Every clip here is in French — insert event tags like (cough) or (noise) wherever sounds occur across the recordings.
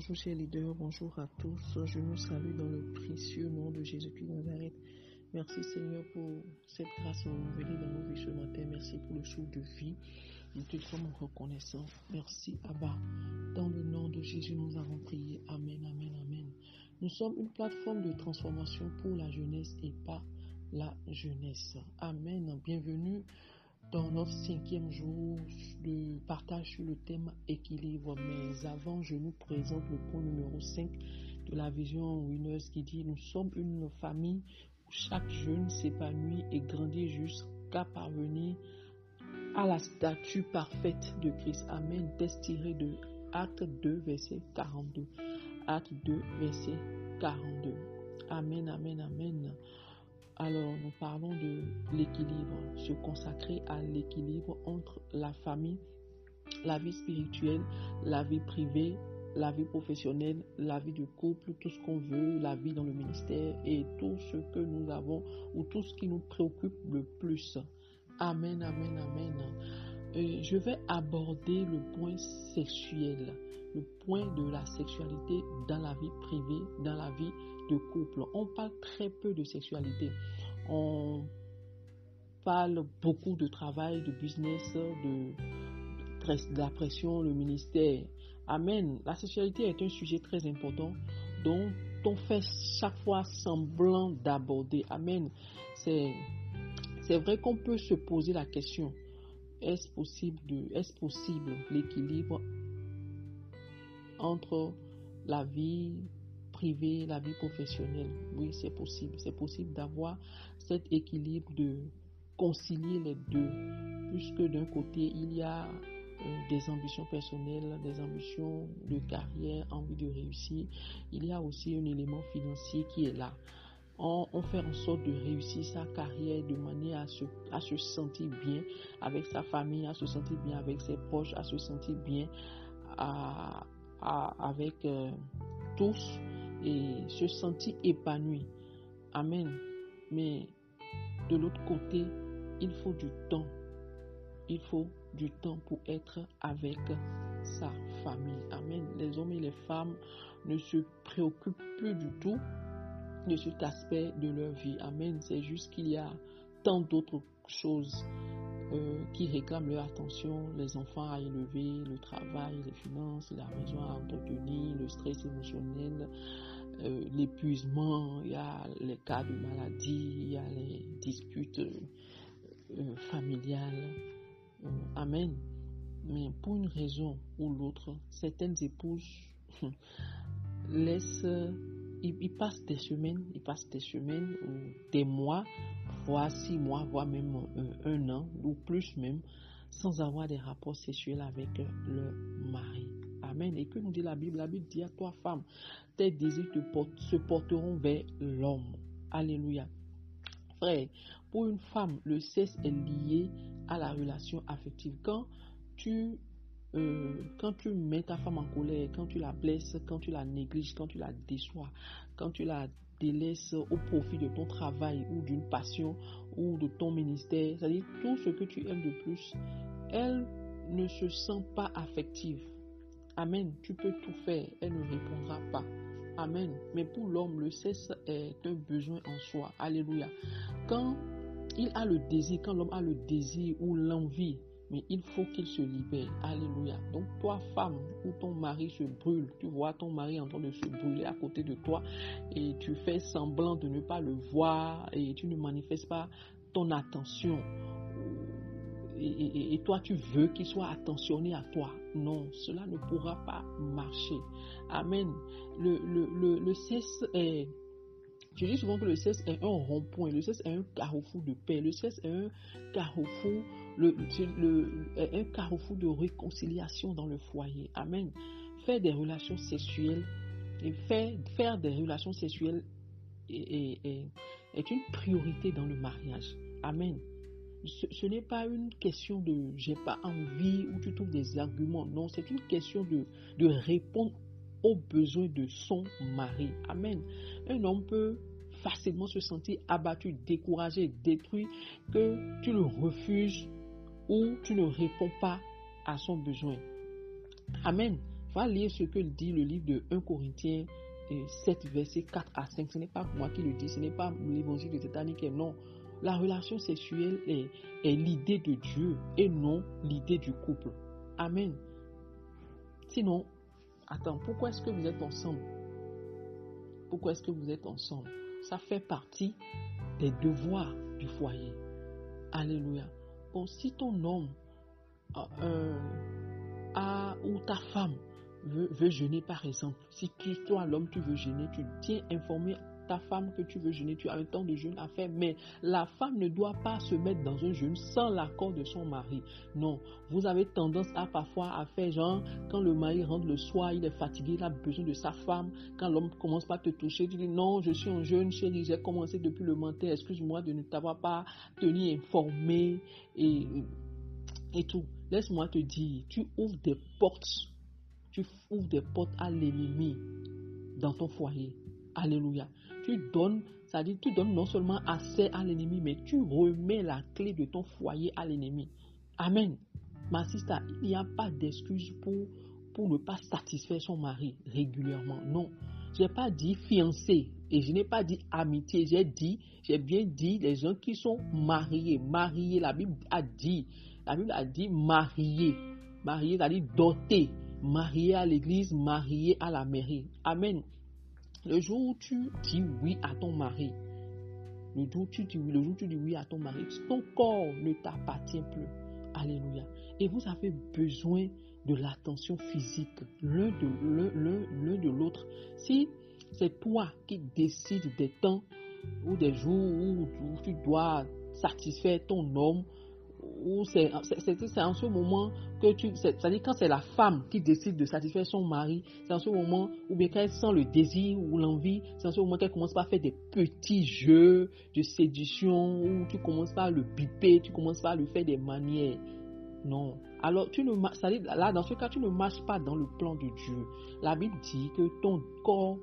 bonjour chers leaders, bonjour à tous. Je nous salue dans le précieux nom de Jésus-Christ de Nazareth. Merci Seigneur pour cette grâce renouvelée dans nos vies ce matin. Merci pour le souffle de vie. Nous te sommes reconnaissants. Merci Abba. Dans le nom de Jésus, nous avons prié. Amen, amen, amen. Nous sommes une plateforme de transformation pour la jeunesse et pas la jeunesse. Amen. Bienvenue dans notre cinquième jour de partage sur le thème équilibre. Mais avant, je nous présente le point numéro 5 de la vision Winners qui dit Nous sommes une famille où chaque jeune s'épanouit et grandit jusqu'à parvenir à la statue parfaite de Christ. Amen. Test tiré de Acte 2, verset 42. Acte 2, verset 42. Amen, amen, amen. Alors, nous parlons de l'équilibre, se consacrer à l'équilibre entre la famille, la vie spirituelle, la vie privée, la vie professionnelle, la vie de couple, tout ce qu'on veut, la vie dans le ministère et tout ce que nous avons ou tout ce qui nous préoccupe le plus. Amen, amen, amen. Je vais aborder le point sexuel, le point de la sexualité dans la vie privée, dans la vie couple. On parle très peu de sexualité. On parle beaucoup de travail, de business, de, de la pression, le ministère. Amen. La sexualité est un sujet très important dont on fait chaque fois semblant d'aborder. Amen. C'est vrai qu'on peut se poser la question est-ce possible, de, est-ce possible l'équilibre entre la vie la vie professionnelle? Oui, c'est possible. C'est possible d'avoir cet équilibre de concilier les deux, puisque d'un côté, il y a euh, des ambitions personnelles, des ambitions de carrière, envie de réussir. Il y a aussi un élément financier qui est là. On, fait en sorte de réussir sa carrière de manière à se, sentir bien avec sa famille, à se sentir bien avec ses proches, à se sentir bien avec euh, tous et se sentir épanoui. Amen. Mais de l'autre côté, il faut du temps. Il faut du temps pour être avec sa famille. Amen. Les hommes et les femmes ne se préoccupent plus du tout de cet aspect de leur vie. Amen. C'est juste qu'il y a tant d'autres choses euh, qui réclament leur attention, les enfants à élever, le travail, les finances, la maison à entretenir, le stress émotionnel, euh, l'épuisement, il y a les cas de maladie, il y a les disputes euh, familiales. amen. Mais pour une raison ou l'autre, certaines épouses (laughs) laissent, ils, passent des semaines, ils passent des semaines ou des mois voire six mois, voire même un, an ou plus même, sans avoir des rapports sexuels avec le mari. Amen. Et que nous dit la Bible La Bible dit à toi, femme, tes désirs se porteront vers l'homme. Alléluia. Frère, pour une femme, le sexe est lié à la relation affective. Quand tu, euh, quand tu mets ta femme en colère, quand tu la blesses, quand tu la négliges, quand tu la déçois, quand tu la délaisses au profit de ton travail ou d'une passion ou de ton ministère, c'est-à-dire tout ce que tu aimes de plus, elle ne se sent pas affective. Amen. Tu peux tout faire, elle ne répondra pas. Amen. Mais pour l'homme, le sexe est un besoin en soi. Alléluia. Quand il a le désir, quand l'homme a le désir ou l'envie mais il faut qu'il se libère. Alléluia. Donc toi, femme, où ton mari se brûle, tu vois ton mari en train de se brûler à côté de toi et tu fais semblant de ne pas le voir et tu ne manifestes pas ton attention. Et, toi, tu veux qu'il soit attentionné à toi. Non, cela ne pourra pas marcher. Amen. Le, le, le, cesse est... Je dis souvent que le cesse est un rond-point, le cesse est un carrefour de paix, le cesse est un carrefour le, un carrefour de réconciliation dans le foyer. Amen. Faire des relations sexuelles et faire, faire des relations sexuelles est, une priorité dans le mariage. Amen. Ce, n'est pas une question de j'ai pas envie ou tu trouves des arguments. Non, c'est une question de, de répondre aux besoins de son mari. Amen. Un homme peut facilement se sentir abattu, découragé, détruit, que tu le refuses ou tu ne réponds pas à son besoin. Amen. Va lire ce que dit le livre de 1 Corinthiens 7, verset 4 à 5. Ce n'est pas moi qui le dis, ce n'est pas l'évangile de Titanic, non. La relation sexuelle est, est l'idée de Dieu et non l'idée du couple. Amen. Sinon, attends, pourquoi est-ce que vous êtes ensemble? Pourquoi est-ce que vous êtes ensemble? Ça fait partie des devoirs du foyer. Alléluia. Bon, si ton homme euh, a, ou ta femme veut, jeûner, par exemple, si toi, l'homme, tu veux jeûner, tu tiens informé ta femme que tu veux jeûner, tu as un temps de jeûne à faire, mais la femme ne doit pas se mettre dans un jeûne sans l'accord de son mari. Non, vous avez tendance à parfois à faire genre, quand le mari rentre le soir, il est fatigué, il a besoin de sa femme, quand l'homme commence pas à te toucher, tu dis non, je suis un jeune chéri, j'ai commencé depuis le matin, excuse-moi de ne t'avoir pas tenu informé et, et tout. Laisse-moi te dire, tu ouvres des portes, tu ouvres des portes à l'ennemi dans ton foyer. Alléluia tu donnes, ça dit, tu donnes non seulement accès à l'ennemi, mais tu remets la clé de ton foyer à l'ennemi. Amen. Ma sister, il n'y a pas d'excuse pour, pour ne pas satisfaire son mari régulièrement. Non. Je n'ai pas dit fiancé et je n'ai pas dit amitié. J'ai dit, j'ai bien dit les gens qui sont mariés. Mariés, la Bible a dit, la Bible a dit mariés. Mariés, c'est-à-dire doté. Mariés à l'église, mariés à la mairie. Amen. Le jour où tu dis oui à ton mari, le jour où tu dis oui, le jour où tu dis oui à ton mari, ton corps ne t'appartient plus. Alléluia. Et vous avez besoin de l'attention physique l'un de de l'autre. Si c'est toi qui décides des temps ou des jours où tu dois satisfaire ton homme ou c'est en ce moment que tu. C'est-à-dire quand c'est la femme qui décide de satisfaire son mari, c'est en ce moment, ou bien quand elle sent le désir ou l'envie, c'est en ce moment qu'elle commence par faire des petits jeux de séduction, où tu commences par le biper, tu commences par le faire des manières. Non. Alors, tu ne là, dans ce cas, tu ne marches pas dans le plan de Dieu. La Bible dit que ton corps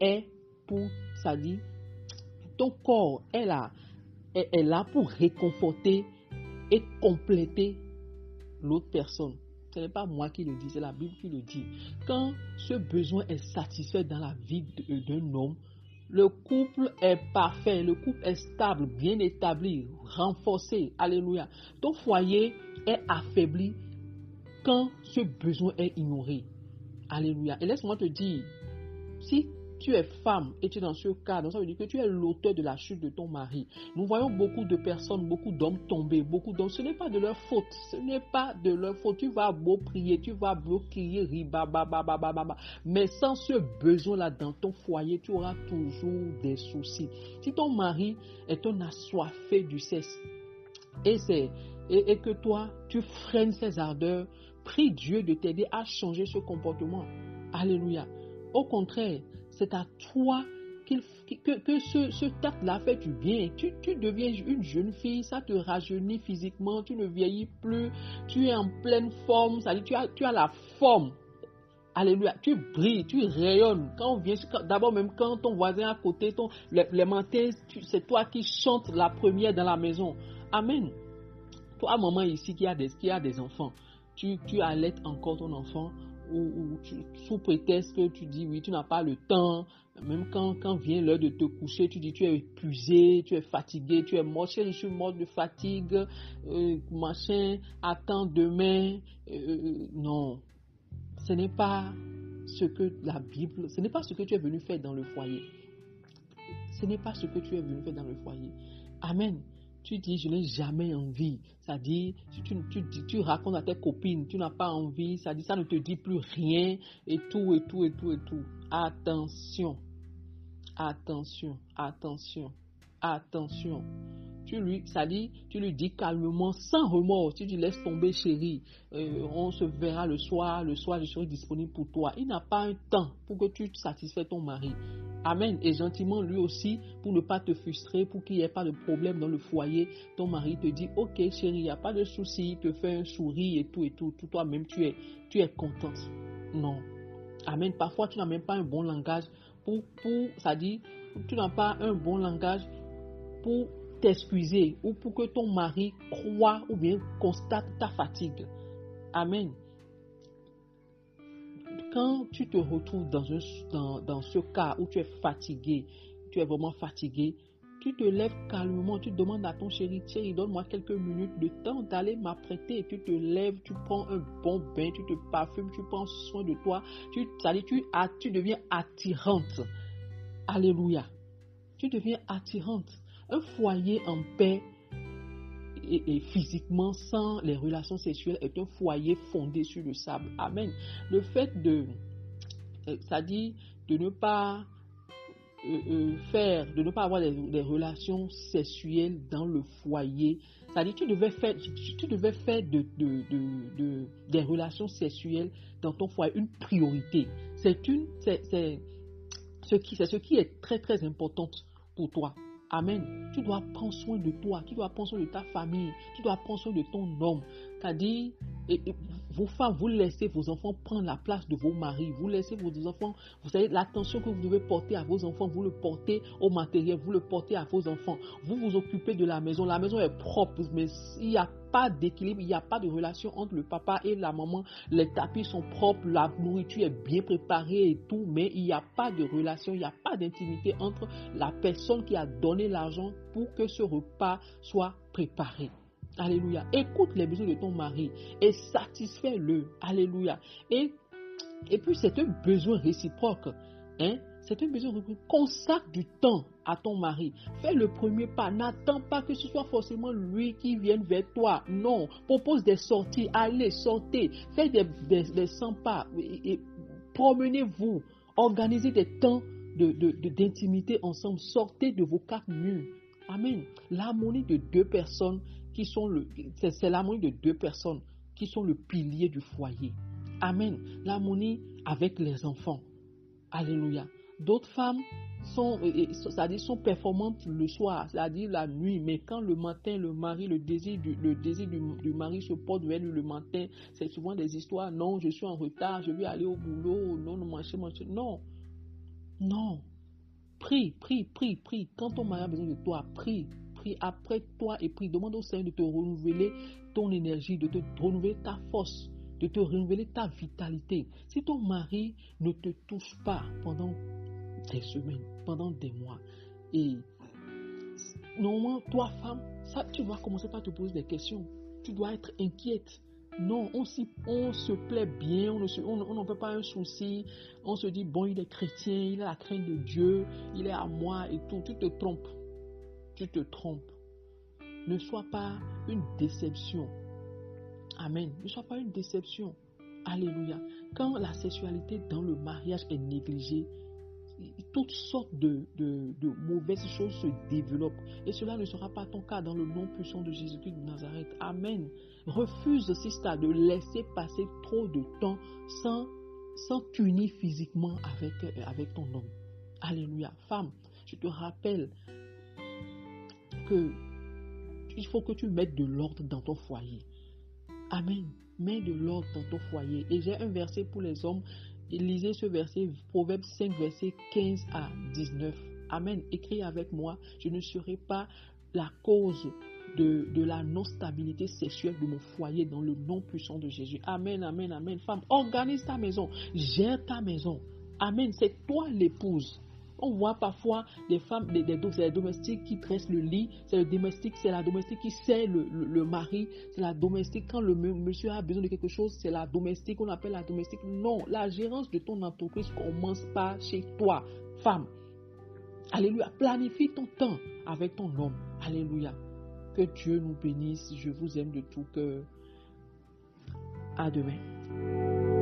est pour, ça dit, ton corps est là, est là pour réconforter et compléter l'autre personne. Ce n'est pas moi qui le dis, c'est la Bible qui le dit. Quand ce besoin est satisfait dans la vie d'un homme, le couple est parfait, le couple est stable, bien établi, renforcé. Alléluia. Ton foyer est affaibli quand ce besoin est ignoré. Alléluia. Et laisse-moi te dire, si tu es femme et tu es dans ce cas, donc ça veut dire que tu es l'auteur de la chute de ton mari. Nous voyons beaucoup de personnes, beaucoup d'hommes tomber, beaucoup d'hommes. Ce n'est pas de leur faute. Ce n'est pas de leur faute. Tu vas beau prier, tu vas beau crier, mais sans ce besoin-là dans ton foyer, tu auras toujours des soucis. Si ton mari est un assoiffé du sexe et que toi, tu freines ses ardeurs, prie Dieu de t'aider à changer ce comportement. Alléluia. Au contraire, c'est à toi que, ce, ce là fait du bien. Tu, deviens une jeune fille, ça te rajeunit physiquement, tu ne vieillis plus, tu es en pleine forme, ça tu as, la forme. Alléluia, tu brilles, tu rayonnes. Quand on vient, d'abord même quand ton voisin à côté, les, matins, c'est toi qui chantes la première dans la maison. Amen. Toi, maman ici qui a des, qui a des enfants, tu, tu allaites encore ton enfant ou, sous prétexte que tu dis oui, tu n'as pas le temps, même quand, quand vient l'heure de te coucher, tu dis tu es épuisé, tu es fatigué, tu es mort, je suis mort de fatigue, euh, machin, attends demain. Euh, euh, non, ce n'est pas ce que la Bible, ce n'est pas ce que tu es venu faire dans le foyer. Ce n'est pas ce que tu es venu faire dans le foyer. Amen tu dis je n'ai jamais envie. Ça dit, tu, tu, racontes à tes copines, tu n'as pas envie, ça dit, ça ne te dit plus rien, et tout, et tout, et tout, et tout. Attention, attention, attention, attention. Tu lui, ça dit, tu lui dis calmement, sans remords, tu dis laisse tomber chérie, euh, on se verra le soir, le soir je serai disponible pour toi. Il n'a pas un temps pour que tu satisfais ton mari. Amen. Et gentiment, lui aussi, pour ne pas te frustrer, pour qu'il n'y ait pas de problème dans le foyer, ton mari te dit, ok chérie, il n'y a pas de souci, il te fait un sourire et tout et tout. tout toi-même, tu es, tu es contente. Non. Amen. Parfois, tu n'as même pas un bon langage pour, pour ça dit, tu n'as pas un bon langage pour t'excuser ou pour que ton mari croit ou bien constate ta fatigue. Amen quand tu te retrouves dans, ce cas où tu es fatigué, tu es vraiment fatigué, tu te lèves calmement, tu demandes à ton chéri, chéri, donne-moi quelques minutes de temps d'aller m'apprêter. Tu te lèves, tu prends un bon bain, tu te parfumes, tu prends soin de toi. Tu, tu deviens attirante. Alléluia. Tu deviens attirante. Un foyer en paix et, physiquement sans les relations sexuelles est un foyer fondé sur le sable. Amen. Le fait de, ça euh, dit de ne pas euh, euh, faire, de ne pas avoir des, relations sexuelles dans le foyer. C'est-à-dire, tu devais faire, tu, devais faire de, de, des relations sexuelles dans ton foyer une priorité. C'est une, c'est, ce qui, c'est ce qui est très très important pour toi. Amen. Tu dois prendre soin de toi, tu dois prendre soin de ta famille, tu dois prendre soin de ton homme. C'est-à-dire, vos femmes, vous laissez vos enfants prendre la place de vos maris. Vous laissez vos enfants, vous savez, l'attention que vous devez porter à vos enfants, vous le portez au matériel, vous le portez à vos enfants. Vous vous occupez de la maison. La maison est propre, mais il n'y a pas d'équilibre, il n'y a pas de relation entre le papa et la maman. Les tapis sont propres, la nourriture est bien préparée et tout, mais il n'y a pas de relation, il n'y a pas d'intimité entre la personne qui a donné l'argent pour que ce repas soit préparé. Alléluia. Écoute les besoins de ton mari et satisfais-le. Alléluia. Et, et puis c'est un besoin réciproque. Hein? C'est un besoin réciproque. Consacre du temps à ton mari. Fais le premier pas. N'attends pas que ce soit forcément lui qui vienne vers toi. Non. Propose des sorties. Allez, sortez. Faites des, des, 100 pas. Promenez-vous. Organisez des temps d'intimité de, ensemble. Sortez de vos quatre murs. Amen. L'harmonie de deux personnes qui sont le, c'est l'harmonie de deux personnes qui sont le pilier du foyer. Amen. L'harmonie avec les enfants. Alléluia. D'autres femmes sont, c'est-à-dire sont performantes le soir, c'est-à-dire la nuit, mais quand le matin, le mari, le désir du, le désir du, mari se porte vers lui le matin, c'est souvent des histoires, non, je suis en retard, je vais aller au boulot, non, non, manger, manger. Non, non. Prie, prie, prie, prie. Quand ton mari a besoin de toi, prie, après toi et prie. Demande au Seigneur de te renouveler ton énergie, de te renouveler ta force, de te renouveler ta vitalité. Si ton mari ne te touche pas pendant des semaines, pendant des mois, et normalement, toi, femme, ça, tu vas commencer par te poser des questions. Tu dois être inquiète. Non, on, on se plaît bien, on n'en fait pas un souci. On se dit, bon, il est chrétien, il a la crainte de Dieu, il est à moi et tout. Tu te trompes tu te trompes. Ne sois pas une déception. Amen. Ne sois pas une déception. Alléluia. Quand la sexualité dans le mariage est négligée, toutes sortes de, mauvaises choses se développent. Et cela ne sera pas ton cas dans le nom puissant de Jésus-Christ de Nazareth. Amen. Refuse, sister, de laisser passer trop de temps sans, sans t'unir physiquement avec, avec ton homme. Alléluia. Femme, je te rappelle il faut que tu mettes de l'ordre dans ton foyer. Amen. Mets de l'ordre dans ton foyer. Et j'ai un verset pour les hommes. Lisez ce verset, Proverbe 5, verset 15 à 19. Amen. Écris avec moi. Je ne serai pas la cause de, la non-stabilité sexuelle de mon foyer dans le nom puissant de Jésus. Amen, amen, amen. Femme, organise ta maison. Gère ta maison. Amen. C'est toi l'épouse. On voit parfois des femmes, des, des, domestiques qui dressent le lit. C'est le domestique, c'est la domestique qui sert le, mari. C'est la domestique. Quand le monsieur a besoin de quelque chose, c'est la domestique. On appelle la domestique. Non, la gérance de ton entreprise commence pas chez toi, femme. Alléluia. Planifie ton temps avec ton homme. Alléluia. Que Dieu nous bénisse. Je vous aime de tout cœur. À demain.